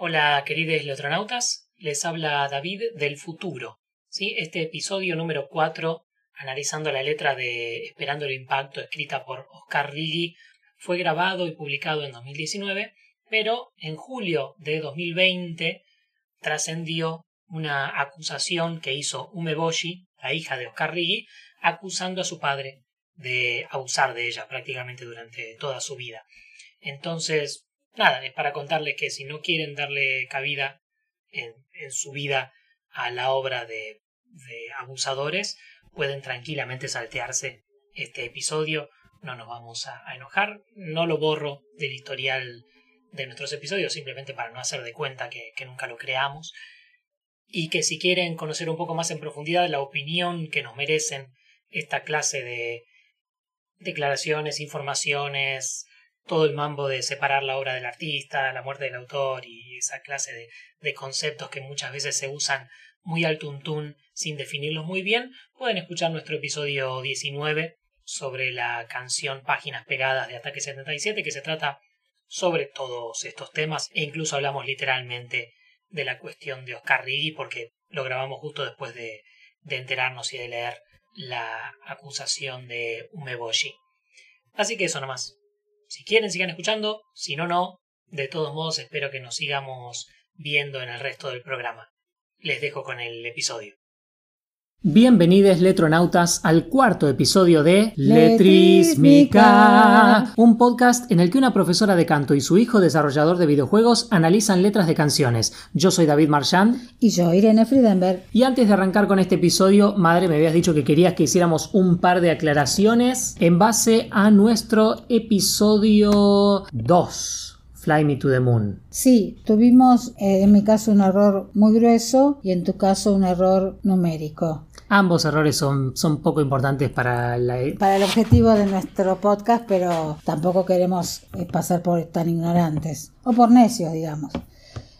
Hola queridos leotronautas, les habla David del futuro. ¿sí? Este episodio número 4, analizando la letra de Esperando el Impacto escrita por Oscar Riggi, fue grabado y publicado en 2019, pero en julio de 2020 trascendió una acusación que hizo Umeboshi, la hija de Oscar Riggi, acusando a su padre de abusar de ella prácticamente durante toda su vida. Entonces, nada, es para contarles que si no quieren darle cabida en, su vida a la obra de, de abusadores, pueden tranquilamente saltearse este episodio. No nos vamos a, enojar. No lo borro del historial de nuestros episodios, simplemente para no hacer de cuenta que, que, nunca lo creamos. Y que si quieren conocer un poco más en profundidad la opinión que nos merecen esta clase de declaraciones, informaciones, todo el mambo de separar la obra del artista, la muerte del autor y esa clase de, conceptos que muchas veces se usan muy al tuntún sin definirlos muy bien, pueden escuchar nuestro episodio 19 sobre la canción Páginas Pegadas de Ataque 77, que se trata sobre todos estos temas e incluso hablamos literalmente de la cuestión de Oscar Riggi porque lo grabamos justo después de, de enterarnos y de leer la acusación de Umeboshi. Así que eso nomás. Si quieren, sigan escuchando. Si no, no. De todos modos, espero que nos sigamos viendo en el resto del programa. Les dejo con el episodio. Bienvenidos letronautas al cuarto episodio de Letrísmica, un podcast en el que una profesora de canto y su hijo desarrollador de videojuegos analizan letras de canciones. Yo soy David Marchand y yo Irene Friedenberg. Y antes de arrancar con este episodio, madre, me habías dicho que querías que hiciéramos un par de aclaraciones en base a nuestro episodio 2. Fly Me to the Moon. Sí, tuvimos eh, en mi caso un error muy grueso y en tu caso un error numérico. Ambos errores son, son poco importantes para, la... E- para el objetivo de nuestro podcast, pero tampoco queremos eh, pasar por tan ignorantes o por necios, digamos.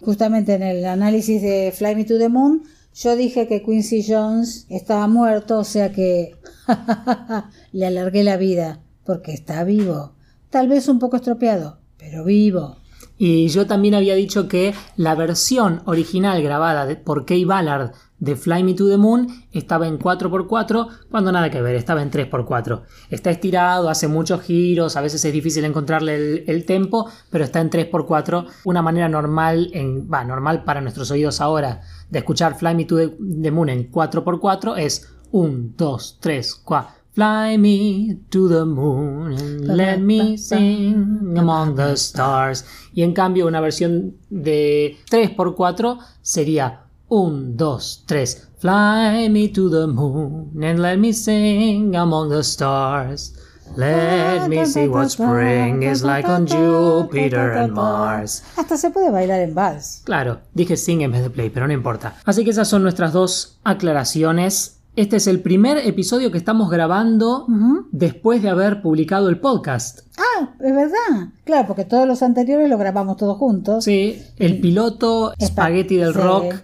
Justamente en el análisis de Fly Me to the Moon, yo dije que Quincy Jones estaba muerto, o sea que le alargué la vida, porque está vivo. Tal vez un poco estropeado, pero vivo. Y yo también había dicho que la versión original grabada por Kay Ballard de Fly Me to the Moon estaba en 4x4, cuando nada que ver, estaba en 3x4. Está estirado, hace muchos giros, a veces es difícil encontrarle el, tempo, pero está en 3x4, una manera normal, en, va, normal para nuestros oídos ahora de escuchar Fly Me to the Moon en 4x4 es 1, 2, 3, 4. Fly me to the moon and let me sing among the stars. Y en cambio una versión de 3x4 sería 1, 2, 3. Fly me to the moon and let me sing among the stars. Let me see what spring is like on Jupiter and Mars. Hasta se puede bailar en vals. Claro, dije sing en vez de play, pero no importa. Así que esas son nuestras dos aclaraciones este es el primer episodio que estamos grabando después de haber publicado el podcast. Ah, es verdad. Claro, porque todos los anteriores lo grabamos todos juntos. Sí, el piloto, Spaghetti del Rock,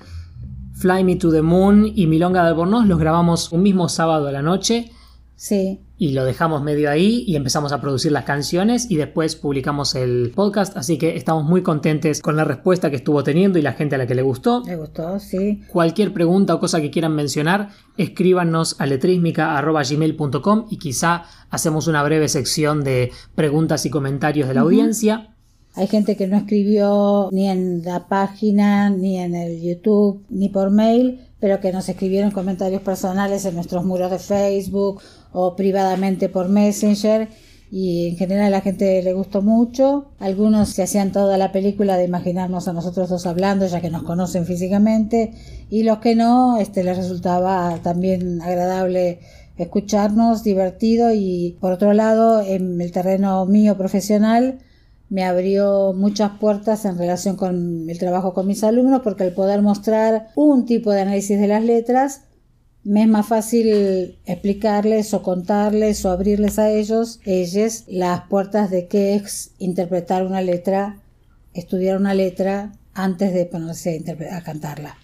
Fly Me to the Moon y Milonga de Albornoz los grabamos un mismo sábado a la noche. Sí y lo dejamos medio ahí y empezamos a producir las canciones y después publicamos el podcast, así que estamos muy contentes con la respuesta que estuvo teniendo y la gente a la que le gustó. Le gustó, sí. Cualquier pregunta o cosa que quieran mencionar, escríbanos a letrismica.gmail.com y quizá hacemos una breve sección de preguntas y comentarios de la audiencia. Hay gente que no escribió ni en la página, ni en el YouTube, ni por mail, pero que nos escribieron comentarios personales en nuestros muros de Facebook o privadamente por Messenger. Y en general a la gente le gustó mucho. Algunos se hacían toda la película de imaginarnos a nosotros dos hablando, ya que nos conocen físicamente, y los que no, este les resultaba también agradable escucharnos, divertido. Y por otro lado, en el terreno mío profesional, me abrió muchas puertas en relación con el trabajo con mis alumnos porque el poder mostrar un tipo de análisis de las letras me es más fácil explicarles o contarles o abrirles a ellos, ellas, las puertas de qué es interpretar una letra, estudiar una letra antes de ponerse a, a cantarla.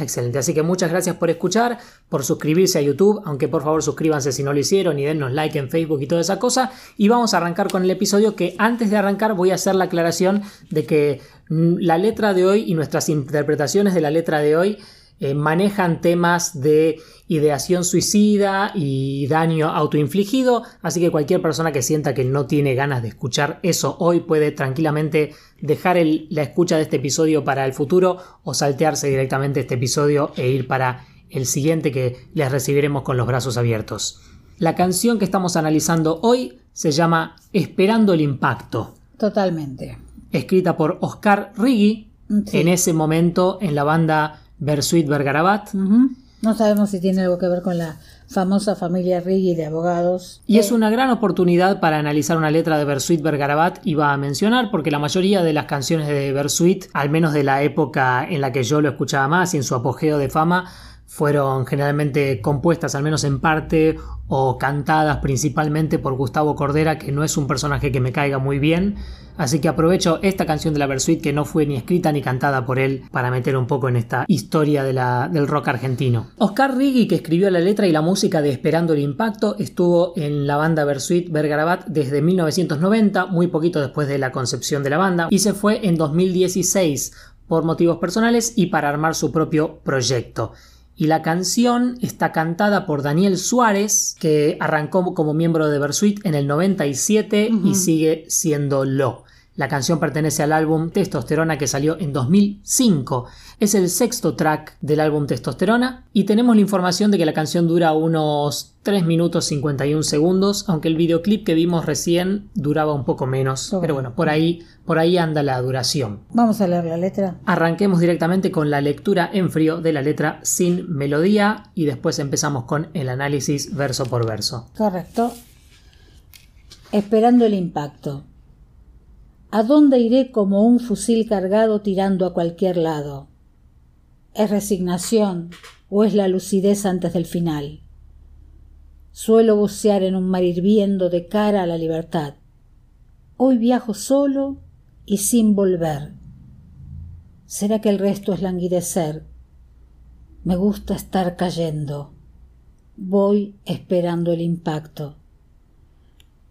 Excelente, así que muchas gracias por escuchar, por suscribirse a YouTube, aunque por favor suscríbanse si no lo hicieron y dennos like en Facebook y toda esa cosa. Y vamos a arrancar con el episodio que antes de arrancar voy a hacer la aclaración de que Mm, La letra de hoy y nuestras interpretaciones de la letra de hoy eh, manejan temas de ideación suicida y daño autoinfligido, así que cualquier persona que sienta que no tiene ganas de escuchar eso hoy puede tranquilamente dejar el- la escucha de este episodio para el futuro o saltearse directamente este episodio e ir para el siguiente que les recibiremos con los brazos abiertos. La canción que estamos analizando hoy se llama Esperando el Impacto, Totalmente. escrita por Oscar Riggi, Sí. en ese momento en la banda Bersuit Vergarabat. Ujú. No sabemos si tiene algo que ver con la famosa familia Riggi de abogados. Y es Eh, una gran oportunidad para analizar una letra de Bersuit Vergarabat, iba a mencionar, porque la mayoría de las canciones de Bersuit, al menos de la época en la que yo lo escuchaba más y en su apogeo de fama, fueron generalmente compuestas, al menos en parte, o cantadas principalmente por Gustavo Cordera, que no es un personaje que me caiga muy bien. Así que aprovecho esta canción de la Bersuit, que no fue ni escrita ni cantada por él, para meter un poco en esta historia de la- del rock argentino. Oscar Riggi, que escribió la letra y la música de Esperando el Impacto, estuvo en la banda Bersuit Vergarabat desde 1990, muy poquito después de la concepción de la banda, y se fue en 2016 por motivos personales y para armar su propio proyecto. Y la canción está cantada por Daniel Suárez, que arrancó como miembro de Bersuit en el 97 y sigue siéndolo. La canción pertenece al álbum Testosterona que salió en 2005. Es el sexto track del álbum Testosterona y tenemos la información de que la canción dura unos 3 minutos 51 segundos, aunque el videoclip que vimos recién duraba un poco menos. Oh. Pero bueno, por ahí, por ahí anda la duración. Vamos a leer la letra. Arranquemos directamente con la lectura en frío de la letra sin melodía y después empezamos con el análisis verso por verso. Correcto. Esperando el impacto. ¿A dónde iré como un fusil cargado tirando a cualquier lado? ¿Es resignación o es la lucidez antes del final? Suelo bucear en un mar hirviendo de cara a la libertad. Hoy viajo solo y sin volver. ¿Será que el resto es languidecer? Me gusta estar cayendo. Voy esperando el impacto.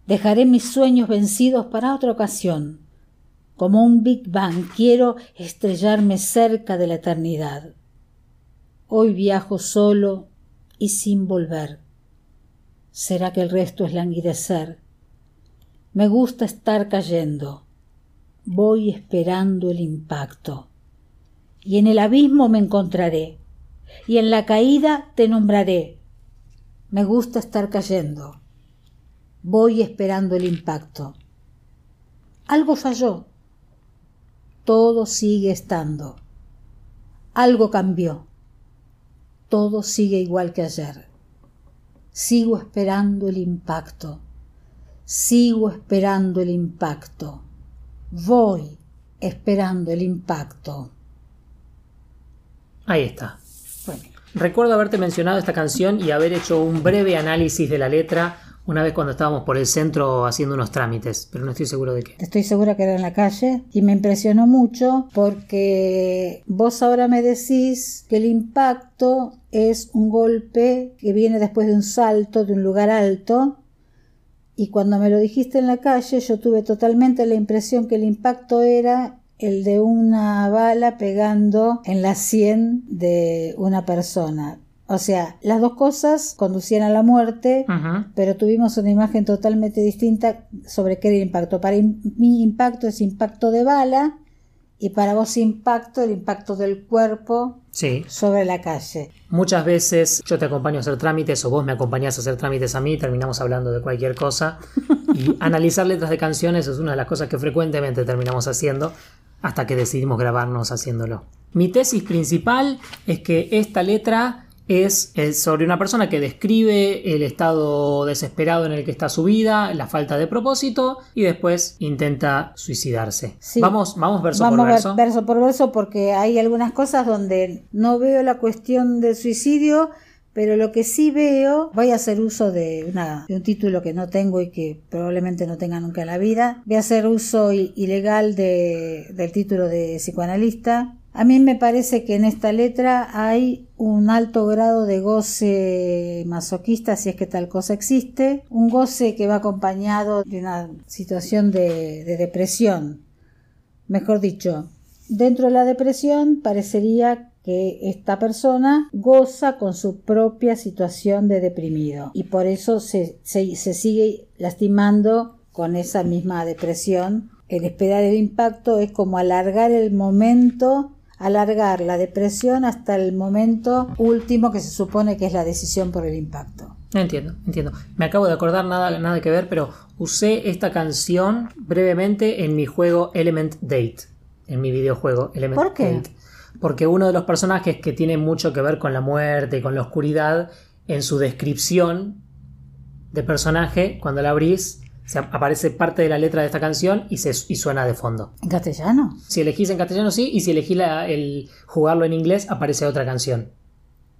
Dejaré mis sueños vencidos para otra ocasión. Como un Big Bang quiero estrellarme cerca de la eternidad. Hoy viajo solo y sin volver. ¿Será que el resto es languidecer? Me gusta estar cayendo. Voy esperando el impacto. Y en el abismo me encontraré. Y en la caída te nombraré. Me gusta estar cayendo. Voy esperando el impacto. Algo falló. Todo sigue estando. Algo cambió. Todo sigue igual que ayer. Sigo esperando el impacto. Sigo esperando el impacto. Voy esperando el impacto. Ahí está. Bueno, Recuerdo haberte mencionado esta canción y haber hecho un breve análisis de la letra una vez cuando estábamos por el centro haciendo unos trámites, pero no estoy seguro de qué. estoy segura que era en la calle y me impresionó mucho porque vos ahora me decís que el impacto es un golpe que viene después de un salto de un lugar alto y cuando me lo dijiste en la calle yo tuve totalmente la impresión que el impacto era el de una bala pegando en la sien de una persona. O sea, las dos cosas conducían a la muerte, pero tuvimos una imagen totalmente distinta sobre qué era el impacto. Para mí impacto es impacto de bala y para vos impacto el impacto del cuerpo Sí. sobre la calle. Muchas veces yo te acompaño a hacer trámites o vos me acompañás a hacer trámites a mí, terminamos hablando de cualquier cosa. Y analizar letras de canciones es una de las cosas que frecuentemente terminamos haciendo hasta que decidimos grabarnos haciéndolo. Mi tesis principal es que esta letra es, es sobre una persona que describe el estado desesperado en el que está su vida, la falta de propósito y después intenta suicidarse. Sí. Vamos, vamos verso Vamos por ver- verso. verso por verso porque hay algunas cosas donde no veo la cuestión del suicidio, pero lo que sí veo, voy a hacer uso de, una, de un título que no tengo y que probablemente no tenga nunca en la vida, voy a hacer uso ilegal de- del título de psicoanalista. A mí me parece que en esta letra hay un alto grado de goce masoquista, si es que tal cosa existe, un goce que va acompañado de una situación de- de depresión, mejor dicho, dentro de la depresión parecería que esta persona goza con su propia situación de deprimido. Y por eso se, se sigue lastimando con esa misma depresión. El esperar el impacto es como alargar el momento alargar la depresión hasta el momento último que se supone que es la decisión por el impacto. Entiendo, entiendo. Me acabo de acordar nada, nada que ver, pero usé esta canción brevemente en mi juego Element Date, en mi videojuego Element ¿Por qué? Date. Porque uno de los personajes que tiene mucho que ver con la muerte y con la oscuridad, en su descripción de personaje, cuando la abrís, se aparece parte de la letra de esta canción y, se, y suena de fondo. ¿En castellano? Si elegís en castellano sí, y si elegís la- el jugarlo en inglés, aparece otra canción.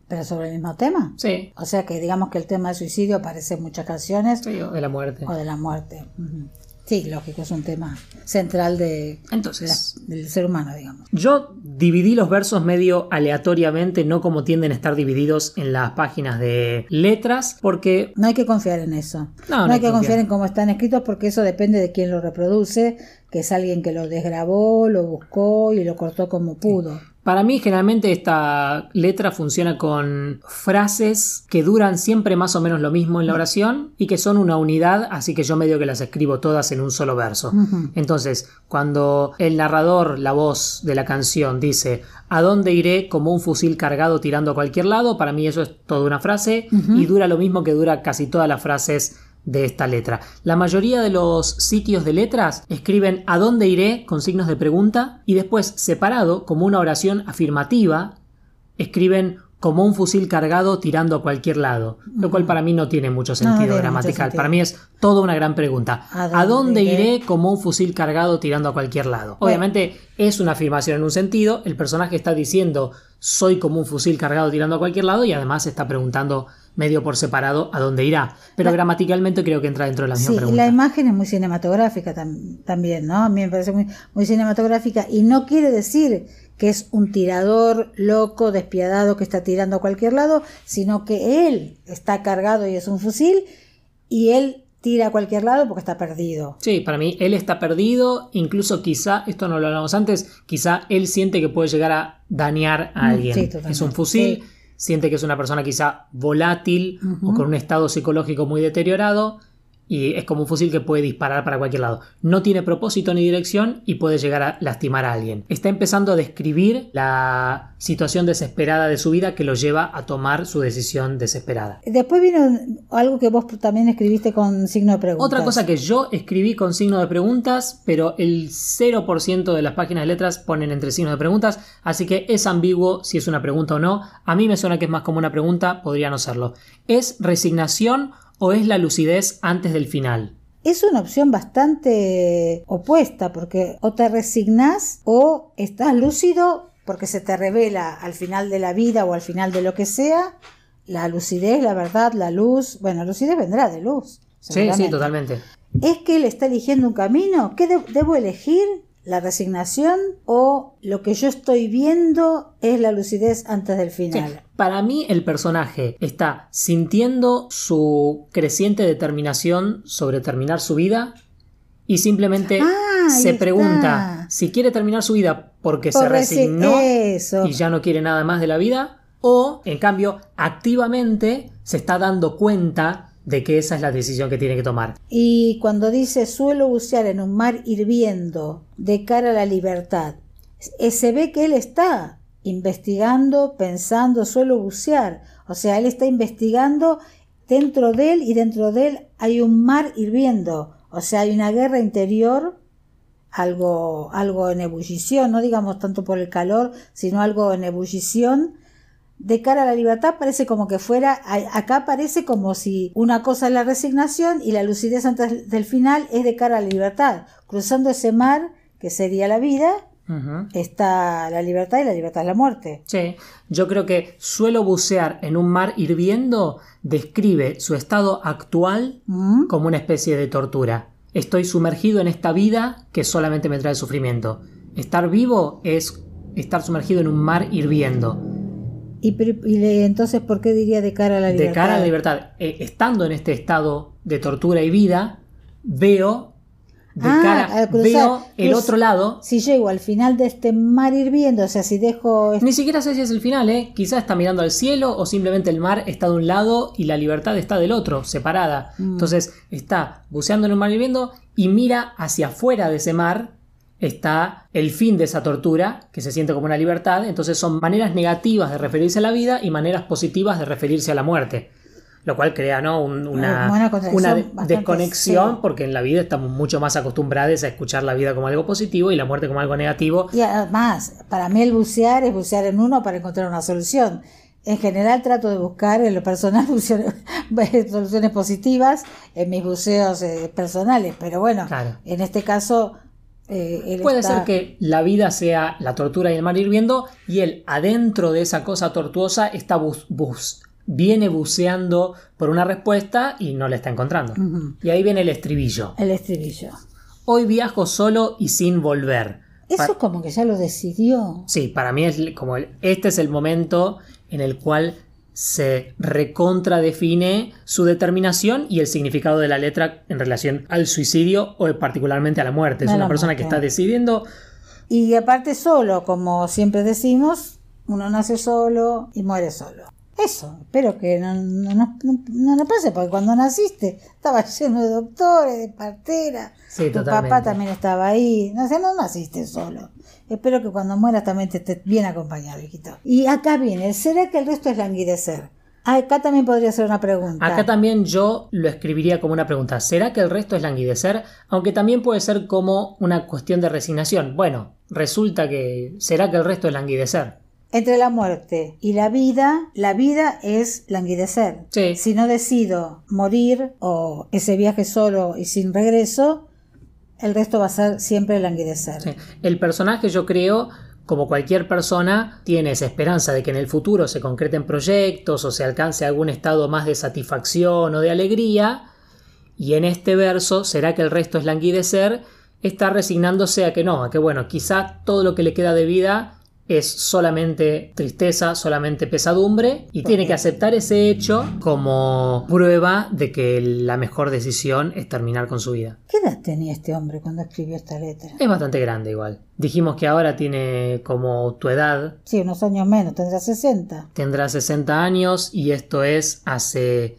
¿Pero sobre el mismo tema? Sí, O sea que digamos que el tema del suicidio aparece en muchas canciones sí, o de la muerte. o de la muerte. Ujú. Sí, lógico, es un tema central de, Entonces, la- del ser humano, digamos. Yo dividí los versos medio aleatoriamente, no como tienden a estar divididos en las páginas de letras, porque No hay que confiar en eso. No, No, hay que confiar en cómo están escritos porque eso depende de quién lo reproduce, que es alguien que lo desgrabó, lo buscó y lo cortó como pudo. Para mí generalmente esta letra funciona con frases que duran siempre más o menos lo mismo en la oración y que son una unidad, así que yo medio que las escribo todas en un solo verso. Entonces, cuando el narrador, la voz de la canción, dice ¿A dónde iré como un fusil cargado tirando a cualquier lado? Para mí eso es toda una frase y dura lo mismo que dura casi todas las frases de esta letra. La mayoría de los sitios de letras escriben ¿A dónde iré? con signos de pregunta y después separado como una oración afirmativa escriben como un fusil cargado tirando a cualquier lado, lo cual para mí no tiene mucho sentido gramatical. sentido. Para mí es toda una gran pregunta. ¿A ¿A dónde iré como un fusil cargado tirando a cualquier lado? Obviamente es una afirmación en un sentido, el personaje está diciendo soy como un fusil cargado tirando a cualquier lado y además está preguntando medio por separado a dónde irá. Pero La- gramaticalmente creo que entra dentro de la misma Sí, y pregunta. la imagen es muy cinematográfica tam- también, ¿no? A mí me parece muy, muy cinematográfica y no quiere decir que es un tirador loco, despiadado que está tirando a cualquier lado, sino que él está cargado y es un fusil y él tira a cualquier lado porque está perdido. Sí, para mí él está perdido, incluso quizá, esto no lo hablamos antes, quizá él siente que puede llegar a dañar a Mm, alguien. sí, es un fusil, sí. Siente que es una persona quizá volátil o con un estado psicológico muy deteriorado y es como un fusil que puede disparar para cualquier lado. No tiene propósito ni dirección y puede llegar a lastimar a alguien. Está empezando a describir la situación desesperada de su vida que lo lleva a tomar su decisión desesperada. Después vino algo que vos también escribiste con signo de pregunta. Otra cosa que yo escribí con signo de preguntas, pero el 0% de las páginas de letras ponen entre signos de preguntas, así que es ambiguo si es una pregunta o no. A mí me suena que es más como una pregunta, podría no serlo. ¿Es resignación o es la lucidez antes del final? Es una opción bastante opuesta porque o te resignás o estás lúcido porque se te revela al final de la vida o al final de lo que sea la lucidez, la verdad, la luz. Bueno, lucidez vendrá de luz. Sí, sí, totalmente. ¿Es que él está eligiendo un camino? ¿Qué de- debo elegir? ¿La resignación o lo que yo estoy viendo es la lucidez antes del Sí, final? Para mí el personaje está sintiendo su creciente determinación sobre terminar su vida y simplemente Ah, se está. pregunta si quiere terminar su vida porque se Por resignó Eso. y ya no quiere nada más de la vida o en cambio activamente se está dando cuenta de que esa es la decisión que tiene que tomar. Y cuando dice suelo bucear en un mar hirviendo de cara a la libertad, eh, se ve que él está investigando, pensando, suelo bucear. O sea, él está investigando dentro de él y dentro de él hay un mar hirviendo. O sea, hay una guerra interior, algo, algo en ebullición, no digamos tanto por el calor, sino algo en ebullición de cara a la libertad parece como que fuera, acá parece como si una cosa es la resignación y la lucidez antes del final es de cara a la libertad. Cruzando ese mar, que sería la vida, está la libertad y la libertad es la muerte. Sí, yo creo que suelo bucear en un mar hirviendo describe su estado actual ¿Mm? como una especie de tortura. Estoy sumergido en esta vida que solamente me trae sufrimiento. Estar vivo es estar sumergido en un mar hirviendo. Y, entonces, ¿por qué diría de cara a la libertad? De cara a la libertad, eh, estando en este estado de tortura y vida, veo de Ah, cara, al cruzar. veo el otro lado. Si llego al final de este mar hirviendo, o sea, si dejo... Ni siquiera sé si es el final, ¿eh? Quizás está mirando al cielo o simplemente el mar está de un lado y la libertad está del otro, separada. Mm. Entonces está buceando en un mar hirviendo y mira hacia afuera de ese mar está el fin de esa tortura, que se siente como una libertad. Entonces son maneras negativas de referirse a la vida y maneras positivas de referirse a la muerte. Lo cual crea ¿no? Un- una, Una de- desconexión sí. porque en la vida estamos mucho más acostumbrados a escuchar la vida como algo positivo y la muerte como algo negativo. Y además, para mí el bucear es bucear en uno para encontrar una solución. En general trato de buscar en lo personal bucear- soluciones positivas en mis buceos eh, personales, pero bueno, Claro. en este caso... eh, él Puede está- ser que la vida sea la tortura y el mar hirviendo y él adentro de esa cosa tortuosa está bus, bus- viene buceando por una respuesta y no la está encontrando. Y ahí viene el estribillo. El estribillo. Hoy viajo solo y sin volver. Eso Pa- como que ya lo decidió. Sí, para mí es como el- este es el momento en el cual se recontradefine su determinación y el significado de la letra en relación al suicidio o particularmente a la muerte. Es una persona que está decidiendo Y aparte solo, como siempre decimos, uno nace solo y muere solo. Eso, espero que no, no, no, no, no pase, porque cuando naciste estaba lleno de doctores, de parteras, Sí, tu totalmente. papá también estaba ahí, no sé, no naciste solo. Espero que cuando mueras también te estés bien acompañado, hijito. Y acá viene, ¿será que el resto es languidecer? Ah, Acá también podría ser una pregunta. Acá también yo lo escribiría como una pregunta. ¿Será que el resto es languidecer? Aunque también puede ser como una cuestión de resignación. Bueno, resulta que ¿será que el resto es languidecer? Entre la muerte y la vida, la vida es languidecer. Sí. Si no decido morir o ese viaje solo y sin regreso, el resto va a ser siempre languidecer. El personaje yo creo, como cualquier persona, tiene esa esperanza de que en el futuro se concreten proyectos o se alcance algún estado más de satisfacción o de alegría. Y en este verso, ¿será que el resto es languidecer? Está resignándose a que no, a que bueno, quizá todo lo que le queda de vida es solamente tristeza, solamente pesadumbre y tiene que aceptar ese hecho como prueba de que la mejor decisión es terminar con su vida. ¿Qué edad tenía este hombre cuando escribió esta letra? Es bastante grande igual. Dijimos que ahora tiene como tu edad, Sí, unos años menos, tendrá 60. tendrá 60 años y esto es hace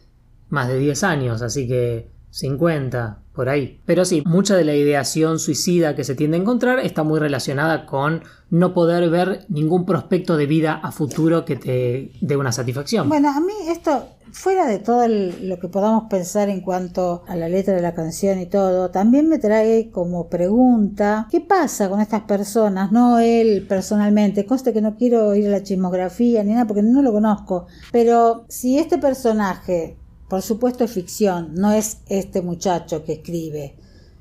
más de 10 años, así que 50, ahí. Pero sí, mucha de la ideación suicida que se tiende a encontrar está muy relacionada con no poder ver ningún prospecto de vida a futuro que te dé una satisfacción. Bueno, a mí esto, fuera de todo lo que podamos pensar en cuanto a la letra de la canción y todo, también me trae como pregunta, ¿qué pasa con estas personas? No él personalmente, conste que no quiero ir a la chismografía ni nada porque no lo conozco, pero si este personaje, por supuesto es ficción, no es este muchacho que escribe,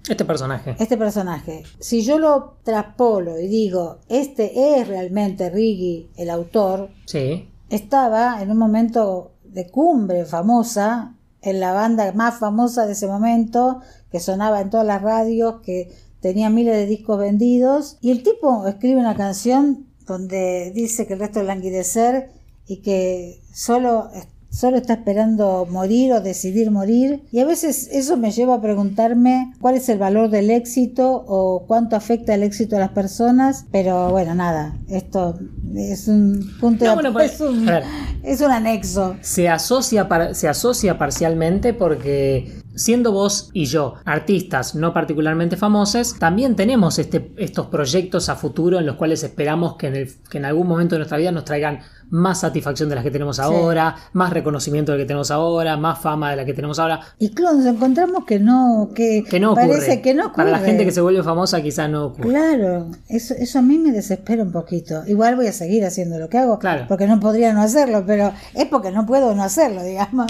Este personaje. este personaje, si yo lo traspolo y digo, este es realmente Riggy, el autor, Sí. estaba en un momento de cumbre famosa, en la banda más famosa de ese momento, que sonaba en todas las radios, que tenía miles de discos vendidos, y el tipo escribe una canción donde dice que el resto es languidecer y que solo, solo está esperando morir o decidir morir, y a veces eso me lleva a preguntarme cuál es el valor del éxito o cuánto afecta el éxito a las personas, pero bueno, nada, esto es un punto No, de bueno, pues, es un- a ver. es un anexo. se asocia, par- se asocia parcialmente porque siendo vos y yo artistas no particularmente famosos, también tenemos este, estos proyectos a futuro en los cuales esperamos que en, el- que en algún momento de nuestra vida nos traigan más satisfacción de las que tenemos ahora, más reconocimiento de la que tenemos ahora, más fama de la que tenemos ahora. Y claro, nos encontramos que no, que, Que no ocurre. parece que no ocurre. Para la gente que se vuelve famosa quizá no ocurre. Claro, eso, eso a mí me desespera un poquito. Igual voy a seguir haciendo lo que hago, Claro. porque no podría no hacerlo, pero es porque no puedo no hacerlo, digamos.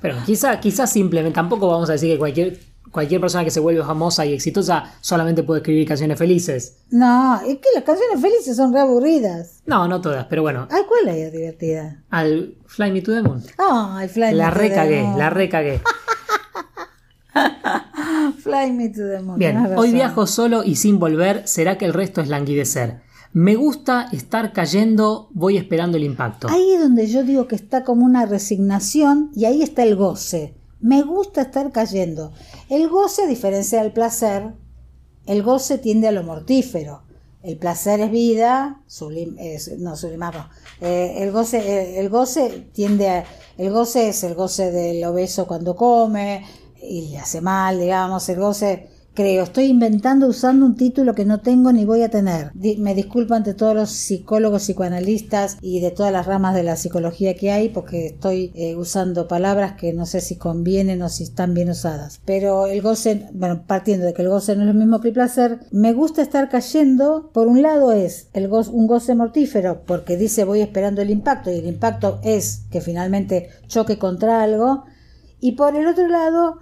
Pero quizá, quizá simplemente, tampoco vamos a decir que cualquier, cualquier persona que se vuelve famosa y exitosa solamente puede escribir canciones felices. No, es que las canciones felices son re aburridas. No, no todas, pero bueno, Ay, ¿cuál es divertida? al Fly Me to the Moon. Ay, Fly La Me to the recagué, Moon. la recagué. Fly Me to the Moon. Bien, hoy viajo solo y sin volver, ¿será que el resto es languidecer? Me gusta estar cayendo, voy esperando el impacto. Ahí es donde yo digo que está como una resignación y ahí está el goce. Me gusta estar cayendo. El goce, a diferencia del placer, el goce tiende a lo mortífero. El placer es vida, no sublimar, eh, el goce, el goce tiende a, el goce es el goce del obeso cuando come y le hace mal, digamos, el goce creo. Estoy inventando usando un título que no tengo ni voy a tener. me disculpo ante todos los psicólogos, psicoanalistas y de todas las ramas de la psicología que hay porque estoy eh, usando palabras que no sé si convienen o si están bien usadas. Pero el goce, bueno, partiendo de que el goce no es lo mismo que el placer, me gusta estar cayendo. Por un lado es el goce, un goce mortífero porque dice voy esperando el impacto y el impacto es que finalmente choque contra algo. Y por el otro lado,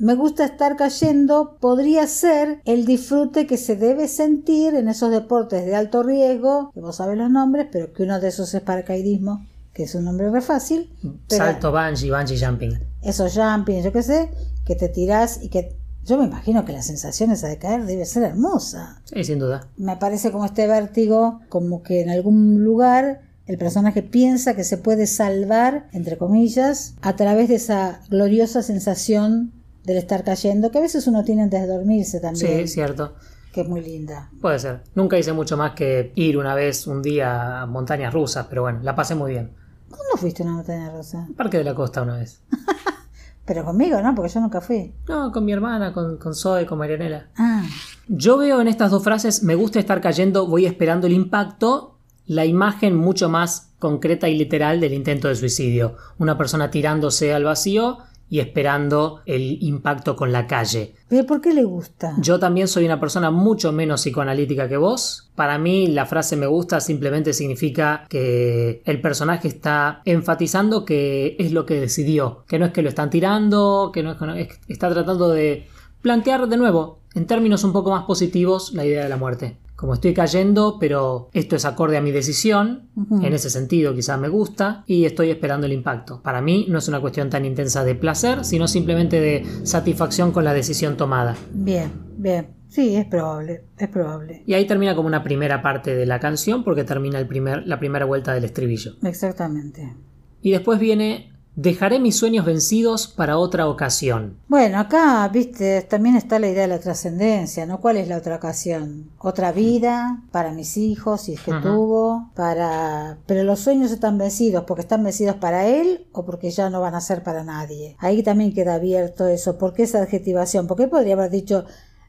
me gusta estar cayendo podría ser el disfrute que se debe sentir en esos deportes de alto riesgo, que vos sabés los nombres, pero que uno de esos es paracaidismo, que es un nombre re fácil. Salto bungee, bungee jumping. Esos jumping, yo qué sé, que te tirás y que yo me imagino que la sensación esa de caer debe ser hermosa. Sí, sin duda. Me parece como este vértigo, como que en algún lugar el personaje piensa que se puede salvar, entre comillas, a través de esa gloriosa sensación del estar cayendo, que a veces uno tiene antes de dormirse también. Sí, cierto. Que es muy linda. Puede ser. Nunca hice mucho más que ir una vez, un día a montañas rusas, pero bueno, la pasé muy bien. ¿Cuándo fuiste a una montaña rusa? Parque de la Costa una vez. pero conmigo, ¿no? Porque yo nunca fui. No, con mi hermana, con, con Zoe, con Marianela. Ah. Yo veo en estas dos frases, me gusta estar cayendo, voy esperando el impacto, la imagen mucho más concreta y literal del intento de suicidio. Una persona tirándose al vacío y esperando el impacto con la calle. ¿Pero por qué le gusta? Yo también soy una persona mucho menos psicoanalítica que vos. Para mí la frase me gusta simplemente significa que el personaje está enfatizando que es lo que decidió, que no es que lo están tirando, que no es que está tratando de plantear de nuevo, en términos un poco más positivos, la idea de la muerte como estoy cayendo, pero esto es acorde a mi decisión, en ese sentido quizás me gusta, y estoy esperando el impacto. Para mí no es una cuestión tan intensa de placer, sino simplemente de satisfacción con la decisión tomada. Bien, bien. Sí, es probable, es probable. Y ahí termina como una primera parte de la canción porque termina el primer, la primera vuelta del estribillo. Exactamente. Y después viene Dejaré mis sueños vencidos para otra ocasión. Bueno, acá, viste, también está la idea de la trascendencia, ¿no? ¿Cuál es la otra ocasión? Otra vida para mis hijos, si es que tuvo, para... Pero los sueños están vencidos, porque están vencidos para él o porque ya no van a ser para nadie. Ahí también queda abierto eso. ¿Por qué esa adjetivación? Porque él podría haber dicho,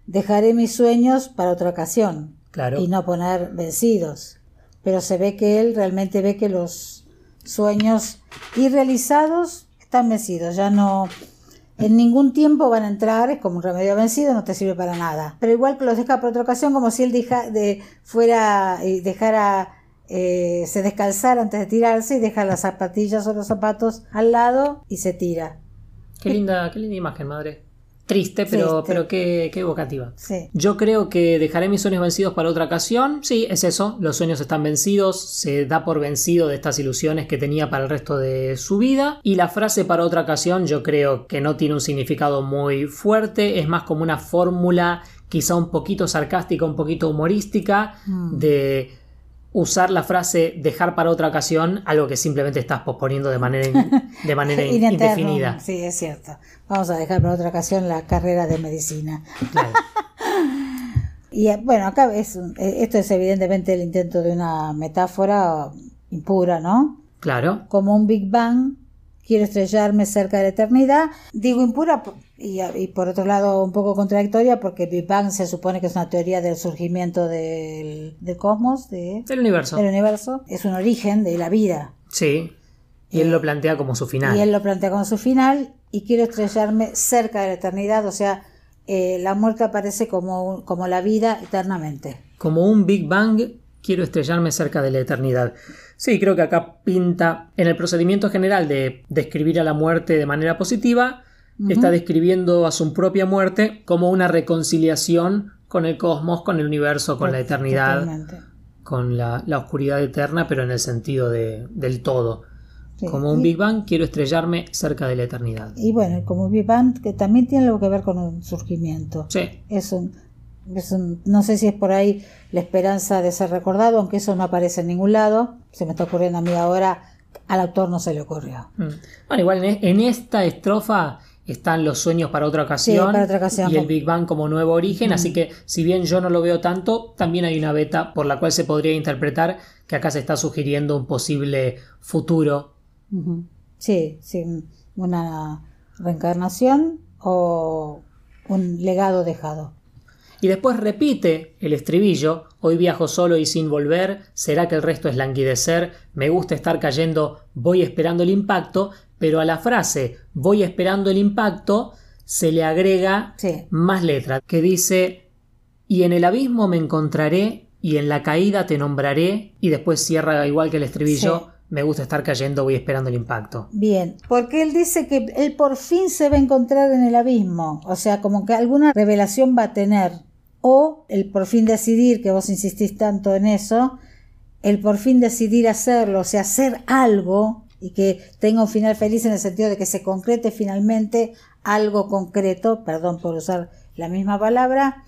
dejaré mis sueños para otra ocasión. Claro. Y no poner vencidos. Pero se ve que él realmente ve que los sueños irrealizados están vencidos, ya no en ningún tiempo van a entrar, es como un remedio vencido, no te sirve para nada. Pero igual que los deja por otra ocasión, como si él fuera y dejara, eh, se descalzara antes de tirarse y deja las zapatillas o los zapatos al lado y se tira. Qué linda, qué linda imagen, madre. Triste, pero, pero qué, qué evocativa. Sí. Yo creo que dejaré mis sueños vencidos para otra ocasión. Sí, es eso. Los sueños están vencidos. Se da por vencido de estas ilusiones que tenía para el resto de su vida. Y la frase para otra ocasión yo creo que no tiene un significado muy fuerte. Es más como una fórmula quizá un poquito sarcástica, un poquito humorística mm. de usar la frase dejar para otra ocasión algo que simplemente estás posponiendo de manera, de manera indefinida. Sí, es cierto. Vamos a dejar para otra ocasión la carrera de medicina. y eh, bueno, acá es, eh, esto es evidentemente el intento de una metáfora impura, ¿no? Claro. Como un Big Bang quiero estrellarme cerca de la eternidad. Digo impura y, por otro lado un poco contradictoria porque Big Bang se supone que es una teoría del surgimiento del, cosmos, de, del universo. Del universo. Es un origen de la vida. Sí. Y él lo plantea como su final. Y él lo plantea como su final y quiero estrellarme cerca de la eternidad, o sea, eh, la muerte aparece como, como la vida eternamente. Como un Big Bang quiero estrellarme cerca de la eternidad. Sí, creo que acá pinta en el procedimiento general de describir a la muerte de manera positiva, está describiendo a su propia muerte como una reconciliación con el cosmos, con el universo, con la eternidad, con la, oscuridad eterna, pero en el sentido de, del todo. Como un Big Bang, quiero estrellarme cerca de la eternidad. Y bueno, como Big Bang, que también tiene algo que ver con un surgimiento. Sí. Es un, no sé si es por ahí la esperanza de ser recordado, aunque eso no aparece en ningún lado. Se me está ocurriendo a mí ahora, al autor no se le ocurrió. Mm. Bueno, igual en, esta estrofa están los sueños para otra ocasión, para otra ocasión. y el Big Bang como nuevo origen, así que si bien yo no lo veo tanto, también hay una beta por la cual se podría interpretar que acá se está sugiriendo un posible futuro. Sí, sí, una reencarnación o un legado dejado. Y después repite el estribillo, hoy viajo solo y sin volver, será que el resto es languidecer, me gusta estar cayendo, voy esperando el impacto, pero a la frase voy esperando el impacto se le agrega Sí. más letra, que dice, y en el abismo me encontraré, y en la caída te nombraré, y después cierra igual que el estribillo, Sí. me gusta estar cayendo, voy esperando el impacto. Bien, porque él dice que él por fin se va a encontrar en el abismo, o sea, como que alguna revelación va a tener, o el por fin decidir, que vos insistís tanto en eso, el por fin decidir hacerlo, o sea, hacer algo y que tenga un final feliz en el sentido de que se concrete finalmente algo concreto, perdón por usar la misma palabra,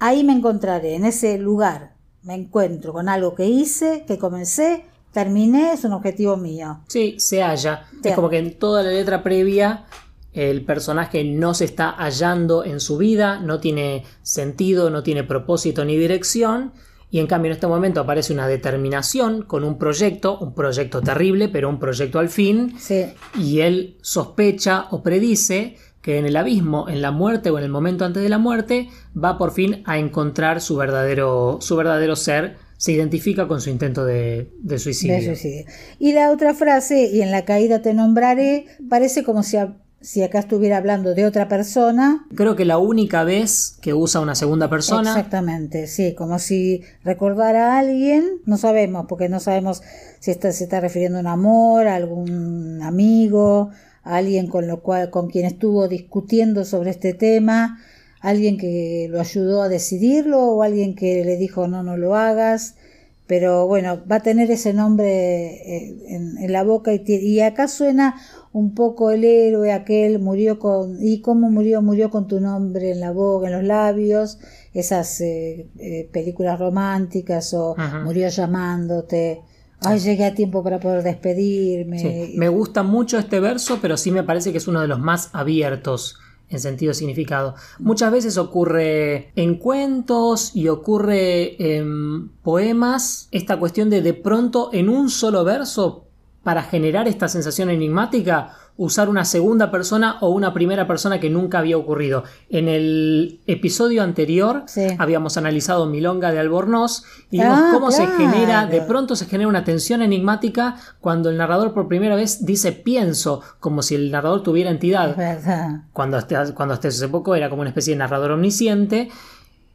ahí me encontraré, en ese lugar, me encuentro con algo que hice, que comencé, terminé, es un objetivo mío. Sí, se halla. Sí. Es como que en toda la letra previa el personaje no se está hallando en su vida, no tiene sentido, no tiene propósito ni dirección. Y en cambio en este momento aparece una determinación con un proyecto, un proyecto terrible, pero un proyecto al fin. Sí, Y él sospecha o predice que en el abismo, en la muerte o en el momento antes de la muerte, va por fin a encontrar su verdadero, su verdadero ser. Se identifica con su intento de, de suicidio. de suicidio. Y la otra frase, y en la caída te nombraré, parece como si, a- si acá estuviera hablando de otra persona. Creo que la única vez que usa una segunda persona. Exactamente, sí, como si recordara a alguien, no sabemos, porque no sabemos si está- se está refiriendo a un amor, a algún amigo, a alguien con lo cual, con quien estuvo discutiendo sobre este tema, alguien que lo ayudó a decidirlo o alguien que le dijo no, no lo hagas. Pero bueno, va a tener ese nombre eh, en, en la boca y, y acá suena un poco el héroe aquel murió con y cómo murió murió con tu nombre en la boca en los labios esas eh, eh, películas románticas o murió llamándote. Ay llegué a tiempo para poder despedirme. Sí, Me gusta mucho este verso, pero sí me parece que es uno de los más abiertos en sentido significado. Muchas veces ocurre en cuentos y ocurre en poemas esta cuestión de de pronto en un solo verso, para generar esta sensación enigmática, usar una segunda persona o una primera persona que nunca había ocurrido. En el episodio anterior Sí. habíamos analizado Milonga de Albornoz y vimos Ah, cómo se genera, de pronto se genera una tensión enigmática cuando el narrador por primera vez dice pienso, como si el narrador tuviera entidad. Cuando hasta, cuando hasta hace poco era como una especie de narrador omnisciente.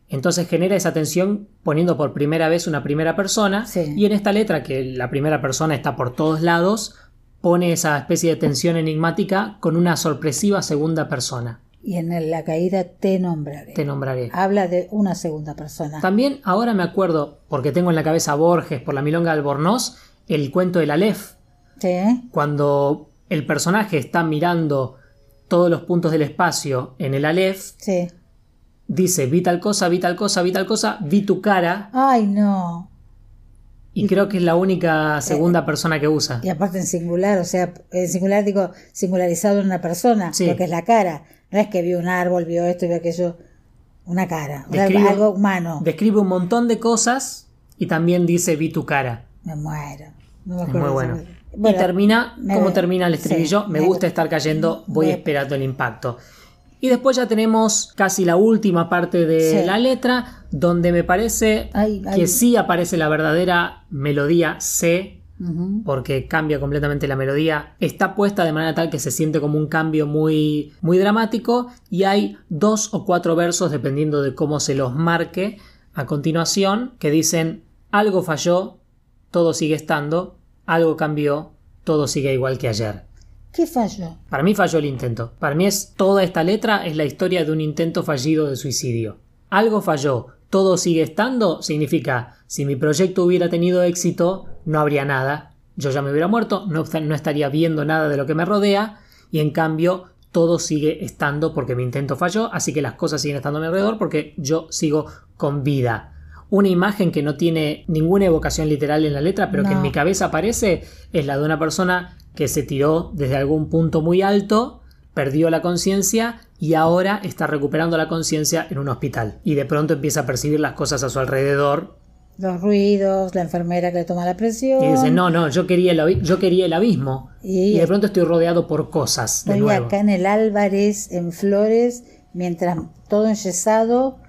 Entonces genera esa tensión poniendo por primera vez una primera persona. Sí. Y en esta letra, que la primera persona está por todos lados, pone esa especie de tensión enigmática con una sorpresiva segunda persona. y en la caída te nombraré Te nombraré. habla de una segunda persona También ahora me acuerdo, porque tengo en la cabeza a Borges por la milonga de Albornoz, el cuento del Aleph, sí cuando el personaje está mirando todos los puntos del espacio en el Aleph, sí dice vi tal cosa, vi tal cosa, vi tal cosa, vi tu cara, ay no y creo que es la única segunda persona que usa. Y aparte en singular, o sea, en singular digo singularizado en una persona, Sí. lo que es la cara. No es que vio un árbol, vio esto vio aquello. Una cara, Describe- algo humano. Describe un montón de cosas y también dice vi tu cara. Me muero. No me Es acuerdo muy bueno. y termina, me- como termina el estribillo, sí, me me- gusta estar cayendo, voy me- esperando el impacto. Y después ya tenemos casi la última parte de Sí. la letra, donde me parece Ay, ay. que sí aparece la verdadera melodía C, porque cambia completamente la melodía. Está puesta de manera tal que se siente como un cambio muy, muy dramático y hay dos o cuatro versos, dependiendo de cómo se los marque a continuación, que dicen algo falló, todo sigue estando, algo cambió, todo sigue igual que ayer. ¿Qué falló? Para mí falló el intento. Para mí es toda esta letra es la historia de un intento fallido de suicidio. Algo falló, todo sigue estando significa si mi proyecto hubiera tenido éxito, no habría nada. Yo ya me hubiera muerto, no, no estaría viendo nada de lo que me rodea y en cambio todo sigue estando porque mi intento falló, así que las cosas siguen estando a mi alrededor porque yo sigo con vida. Una imagen que no tiene ninguna evocación literal en la letra, pero que en mi cabeza aparece, es la de una persona que se tiró desde algún punto muy alto perdió la conciencia y ahora está recuperando la conciencia en un hospital. Y de pronto empieza a percibir las cosas a su alrededor. Los ruidos, la enfermera que le toma la presión. Y dice, no, no, yo quería el, abi- yo quería el abismo. Y- Y, de pronto estoy rodeado por cosas. De Estoy nuevo. acá en el Álvarez, en Flores, mientras todo enyesado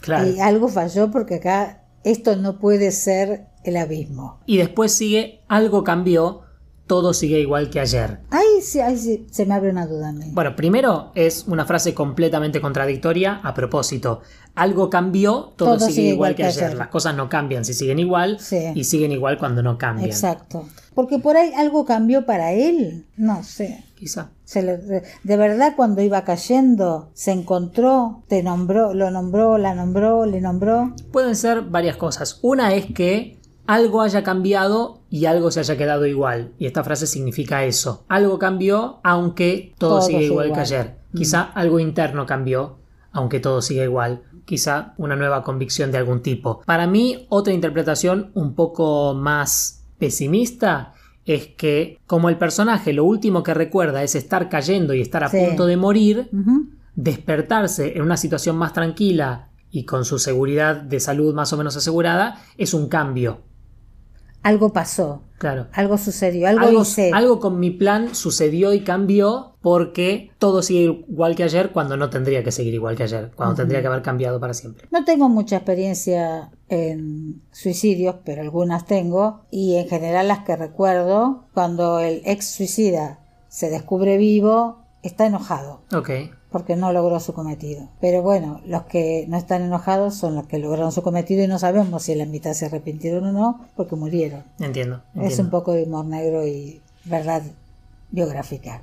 Claro. y algo falló porque acá esto no puede ser el abismo. Y después sigue, algo cambió, todo sigue igual que ayer. Ahí, sí, ahí sí, se me abre una duda mí. Bueno, primero es una frase completamente contradictoria a propósito. Algo cambió, todo, sigue, igual que ayer. Las cosas no cambian si siguen igual Sí. y siguen igual cuando no cambian. Exacto. Porque por ahí algo cambió para él. No sé. Quizá. Se le- de verdad cuando iba cayendo se encontró, te nombró, lo nombró, la nombró, le nombró. Pueden ser varias cosas. Una es que algo haya cambiado y algo se haya quedado igual. Y esta frase significa eso. Algo cambió aunque todo, Todo sigue igual, que ayer. Quizá algo interno cambió aunque todo sigue igual. Quizá una nueva convicción de algún tipo. Para mí, otra interpretación un poco más pesimista es que como el personaje lo último que recuerda es estar cayendo y estar a Sí. punto de morir, despertarse en una situación más tranquila y con su seguridad de salud más o menos asegurada es un cambio. Algo pasó, Claro. algo sucedió, algo, Algo, hice. algo con mi plan sucedió y cambió porque todo sigue igual que ayer cuando no tendría que seguir igual que ayer, cuando tendría que haber cambiado para siempre. No tengo mucha experiencia en suicidios, pero algunas tengo. Y en general las que recuerdo, cuando el ex suicida se descubre vivo, está enojado Ok, porque no logró su cometido. Pero bueno, los que no están enojados son los que lograron su cometido y no sabemos si la mitad se arrepintieron o no porque murieron. entiendo. Es un poco de humor negro y verdad biográfica.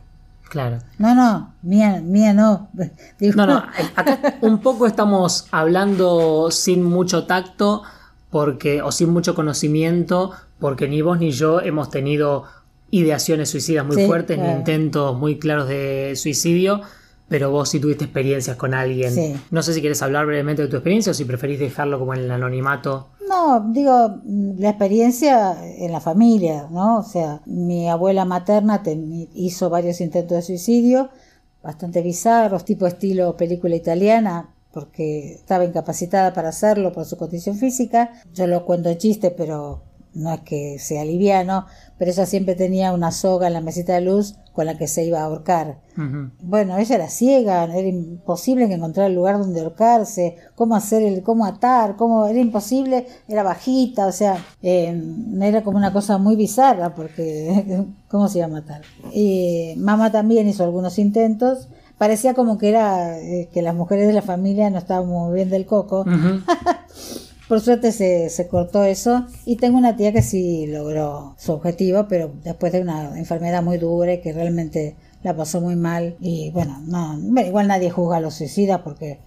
Claro. No, no, mía, mía no. Digo, No, no, acá un poco estamos hablando sin mucho tacto porque o sin mucho conocimiento porque ni vos ni yo hemos tenido ideaciones suicidas muy Sí, fuertes ni intentos muy claros de suicidio, pero vos sí tuviste experiencias con alguien. Sí. No sé si quieres hablar brevemente de tu experiencia o si preferís dejarlo como en el anonimato. No, digo, mm, la experiencia en la familia, ¿no? O sea, mi abuela materna hizo varios intentos de suicidio, bastante bizarros, tipo estilo película italiana, porque estaba incapacitada para hacerlo por su condición física. Yo lo cuento en chiste, pero no es que sea liviano, pero ella siempre tenía una soga en la mesita de luz con la que se iba a ahorcar. Bueno, ella era ciega, era imposible que encontrar el lugar donde ahorcarse, cómo hacer el, cómo atar, cómo era imposible, era bajita, o sea, eh, era como una cosa muy bizarra porque cómo se iba a matar. Y mamá también hizo algunos intentos, parecía como que era eh, que las mujeres de la familia no estaban muy bien del coco. Por suerte se, se cortó eso y tengo una tía que sí logró su objetivo, pero después de una enfermedad muy dura y que realmente la pasó muy mal y bueno, no, igual nadie juzga a los suicidas porque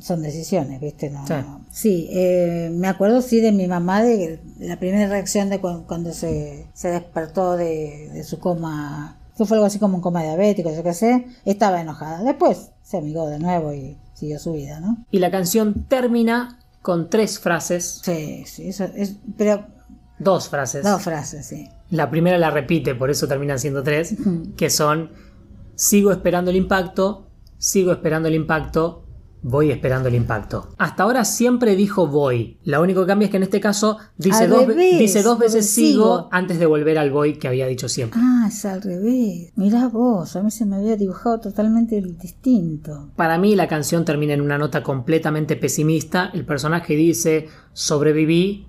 son decisiones, ¿viste? No, Sí. no. Sí, eh, me acuerdo sí de mi mamá de la primera reacción de cu- cuando se, se despertó de, de su coma, que fue algo así como un coma diabético, yo qué sé, estaba enojada. Después se amigó de nuevo y siguió su vida, ¿no? Y la canción termina con tres frases, Sí, sí, eso es, pero dos frases. dos frases, sí. La primera la repite, por eso terminan siendo tres, que son sigo esperando el impacto, sigo esperando el impacto, voy esperando el impacto. Hasta ahora siempre dijo voy. Lo único que cambia es que en este caso dice, Al dos, ve- revés, dice dos veces sigo. antes de volver al voy que había dicho siempre. Ah, es al revés. Mirá vos, a mí se me había dibujado totalmente distinto. Para mí la canción termina en una nota completamente pesimista. El personaje dice sobreviví,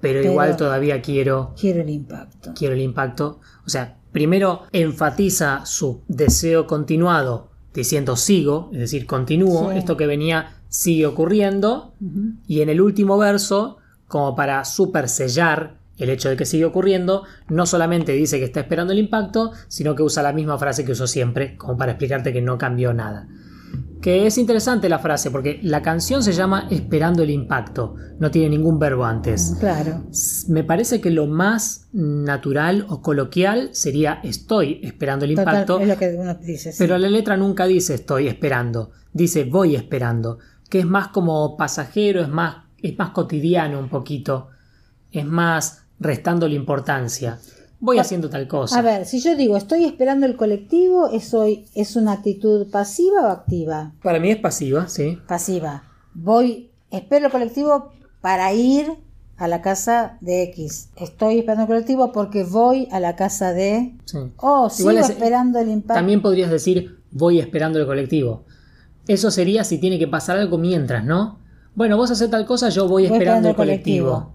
pero, Pero- igual todavía quiero Quiero el impacto. quiero el impacto. O sea, primero enfatiza su deseo continuado diciendo sigo, es decir, continúo, Sí. esto que venía sigue ocurriendo, y en el último verso, como para super sellar el hecho de que sigue ocurriendo, no solamente dice que está esperando el impacto, sino que usa la misma frase que usó siempre, como para explicarte que no cambió nada. Que es interesante la frase, porque la canción se llama Esperando el impacto, no tiene ningún verbo antes. Claro. Me parece que lo más natural o coloquial sería estoy esperando el Total, impacto, es lo que uno dice. sí. pero la letra nunca dice estoy esperando, dice voy esperando, que es más como pasajero, es más, es más cotidiano un poquito, es más restando la importancia. Voy haciendo tal cosa. A ver, si yo digo estoy esperando el colectivo, ¿es, hoy, ¿es una actitud pasiva o activa? Para mí es pasiva, sí. Pasiva. Voy, espero el colectivo para ir a la casa de X. Estoy esperando el colectivo porque voy a la casa de... sí. Oh, sigo Igual es- esperando el impacto. También podrías decir voy esperando el colectivo. Eso sería si tiene que pasar algo mientras, ¿no? Bueno, vos haces tal cosa, yo voy, Voy esperando, el colectivo.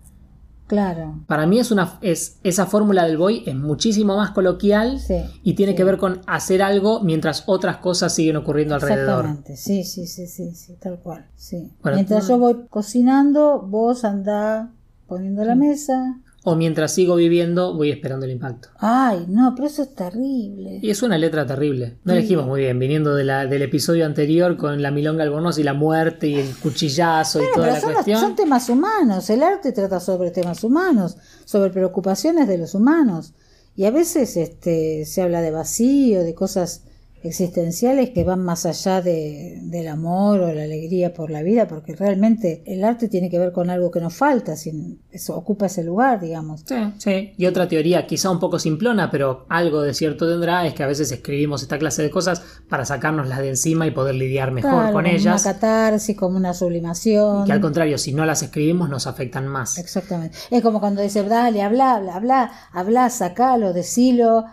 Claro. Para mí es una es esa fórmula del voy es muchísimo más coloquial Sí, y tiene sí. que ver con hacer algo mientras otras cosas siguen ocurriendo alrededor. Exactamente, sí, sí, sí, sí, sí, tal cual. Sí. Bueno, Mientras tú- yo voy cocinando, vos andá poniendo la mesa. O mientras sigo viviendo, voy esperando el impacto. Ay, no, pero eso es terrible. Y es una letra terrible. No Sí. elegimos muy bien, viniendo de la- del episodio anterior con la milonga albornoz y la muerte y el cuchillazo y toda pero la son, los- cuestión. son temas humanos. El arte trata sobre temas humanos, sobre preocupaciones de los humanos. Y a veces este, se habla de vacío, de cosas existenciales que van más allá de, del amor o la alegría por la vida, porque realmente el arte tiene que ver con algo que nos falta, sin, eso ocupa ese lugar, digamos. Sí, sí. Y otra teoría, quizá un poco simplona, pero algo de cierto tendrá, es que a veces escribimos esta clase de cosas para sacárnoslas de encima y poder lidiar mejor Claro, con ellas. Una catarsis, como una sublimación. Que al contrario, si no las escribimos, nos afectan más. Exactamente. Es como cuando dice, dale, habla, habla, habla, habla, sacalo, decilo.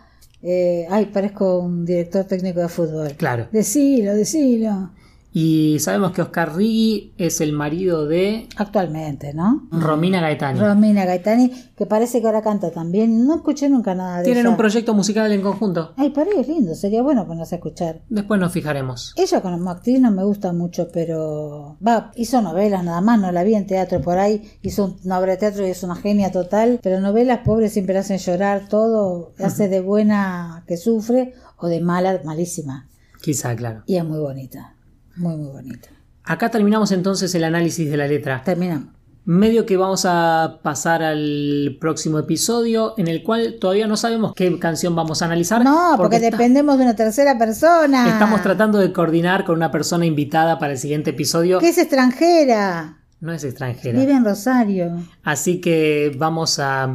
Eh, ay, parezco un director técnico de fútbol. Claro. Decilo, decilo. Y sabemos que Oscar Riggi es el marido de Actualmente, ¿no? Romina Gaetani. Romina Gaetani, que parece que ahora canta también. No escuché nunca nada de Tienen ella. un proyecto musical en conjunto. Ay, para es lindo, sería bueno ponerse a escuchar. Después nos fijaremos. Ella como actriz no me gusta mucho, pero va, hizo novelas nada más, no la vi en teatro por ahí, hizo una obra de teatro y es una genia total, pero novelas pobres siempre la hacen llorar todo, hace de buena que sufre o de mala malísima. Quizá, claro. Y es muy bonita, muy muy bonita. Acá terminamos entonces el análisis de la letra. Terminamos. Medio que vamos a pasar al próximo episodio en el cual todavía no sabemos qué canción vamos a analizar. No, porque, está- dependemos de una tercera persona. estamos tratando de coordinar con una persona invitada para el siguiente episodio. Que es extranjera, No es extranjera. vive en Rosario. Así que vamos a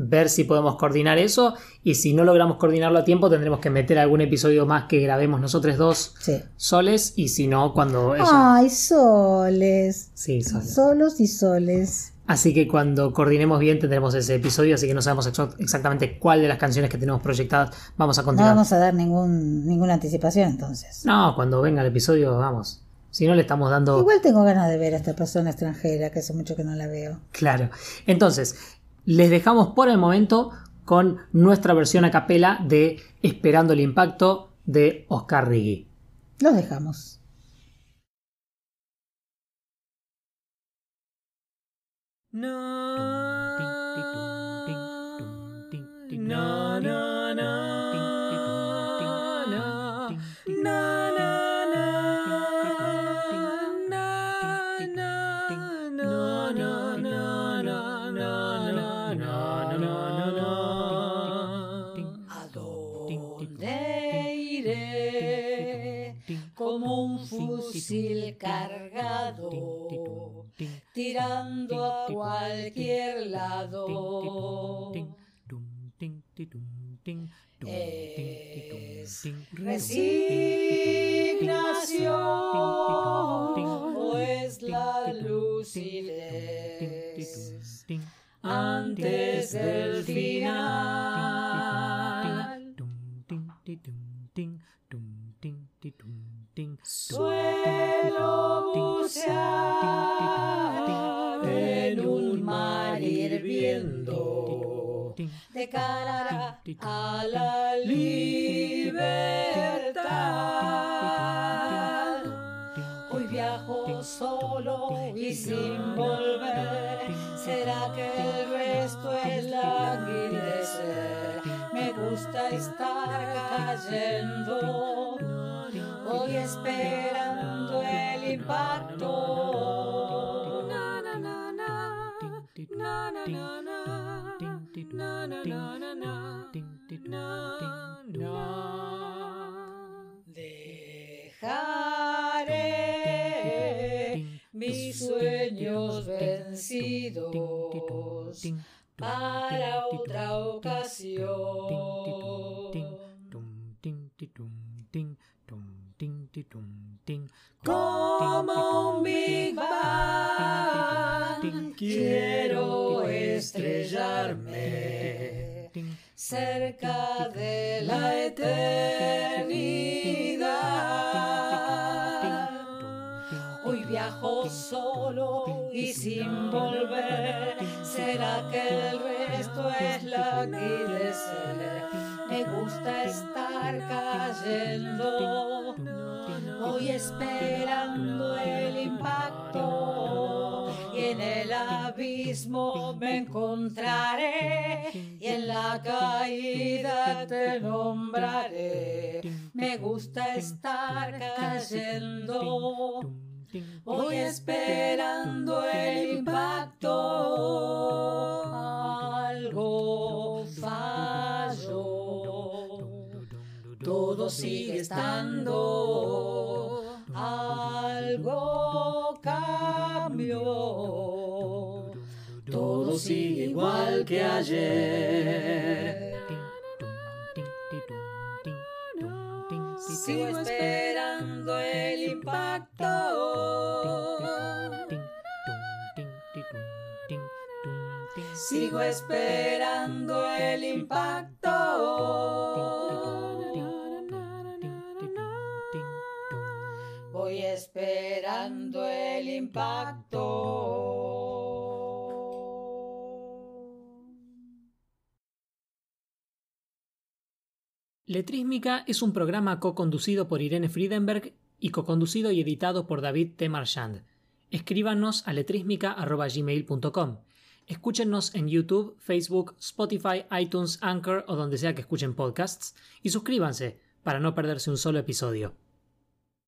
ver si podemos coordinar eso y si no logramos coordinarlo a tiempo tendremos que meter algún episodio más que grabemos nosotros dos Sí. soles y si no cuando ella... Ay, soles. Sí, soles. Solos y soles. Así que cuando coordinemos bien tendremos ese episodio, así que no sabemos exa- exactamente cuál de las canciones que tenemos proyectadas vamos a No continuar. vamos a dar ningún, ninguna anticipación entonces. No, cuando venga el episodio, vamos. Si no le estamos dando... Igual tengo ganas de ver a esta persona extranjera, que hace mucho que no la veo. Claro. Entonces, les dejamos por el momento con nuestra versión a capela de Esperando el Impacto de Oscar Riggi. Los dejamos. ¿A fusil cargado, tirando a cualquier lado. Es resignación o es la lucidez gusta estar cayendo. Hoy esperando el impacto. Dejaré mis sueños vencidos para otra ocasión. Como un Big Bang, quiero estrellarme cerca de la eternidad. Hoy viajo solo y sin volver. ¿Será que el resto es la languidecer? Me gusta estar cayendo. Hoy esperando el impacto y en el abismo me encontraré y en la caída te nombraré. Me gusta estar cayendo. Voy esperando el impacto. Algo falló. Todo sigue estando. Algo cambió. Todo sigue igual que ayer. Sigo esperando el impacto. Sigo esperando el impacto. Voy esperando el impacto. Letrísmica es un programa co-conducido por Irene Friedenberg y co-conducido y editado por David T. Marchand. Escríbanos a letrísmica.gmail.com. Escúchenos en YouTube, Facebook, Spotify, iTunes, Anchor o donde sea que escuchen podcasts y suscríbanse para no perderse un solo episodio.